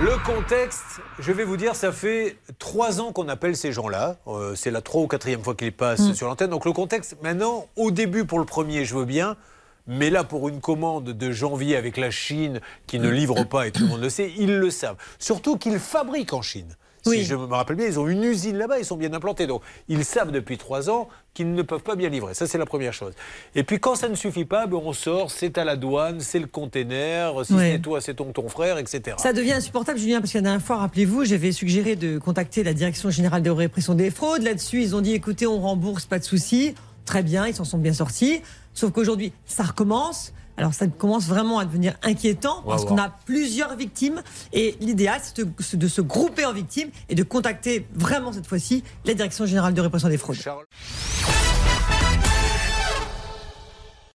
Le contexte, je vais vous dire, ça fait trois ans qu'on appelle ces gens-là. Euh, c'est la trois ou quatrième fois qu'ils passent Mm. sur l'antenne. Donc le contexte, maintenant, au début pour le premier, je veux bien. Mais là, pour une commande de janvier avec la Chine qui ne livre pas, et tout le monde le sait, ils le savent. Surtout qu'ils fabriquent en Chine. Si Oui. je me rappelle bien, ils ont une usine là-bas, ils sont bien implantés. Donc, ils savent depuis trois ans qu'ils ne peuvent pas bien livrer. Ça, c'est la première chose. Et puis, quand ça ne suffit pas, ben, on sort, c'est à la douane, c'est le container, si Ouais. c'est toi, c'est ton, ton frère, etc. Ça devient insupportable, Julien, parce que la dernière fois, rappelez-vous, j'avais suggéré de contacter la Direction générale de répression des fraudes. Là-dessus, ils ont dit écoutez, on rembourse, pas de souci. Très bien, ils s'en sont bien sortis. Sauf qu'aujourd'hui, ça recommence. Alors ça commence vraiment à devenir inquiétant parce qu'on a plusieurs victimes et l'idéal c'est de, c'est de se grouper en victimes et de contacter vraiment cette fois-ci la Direction générale de répression des fraudes. Charles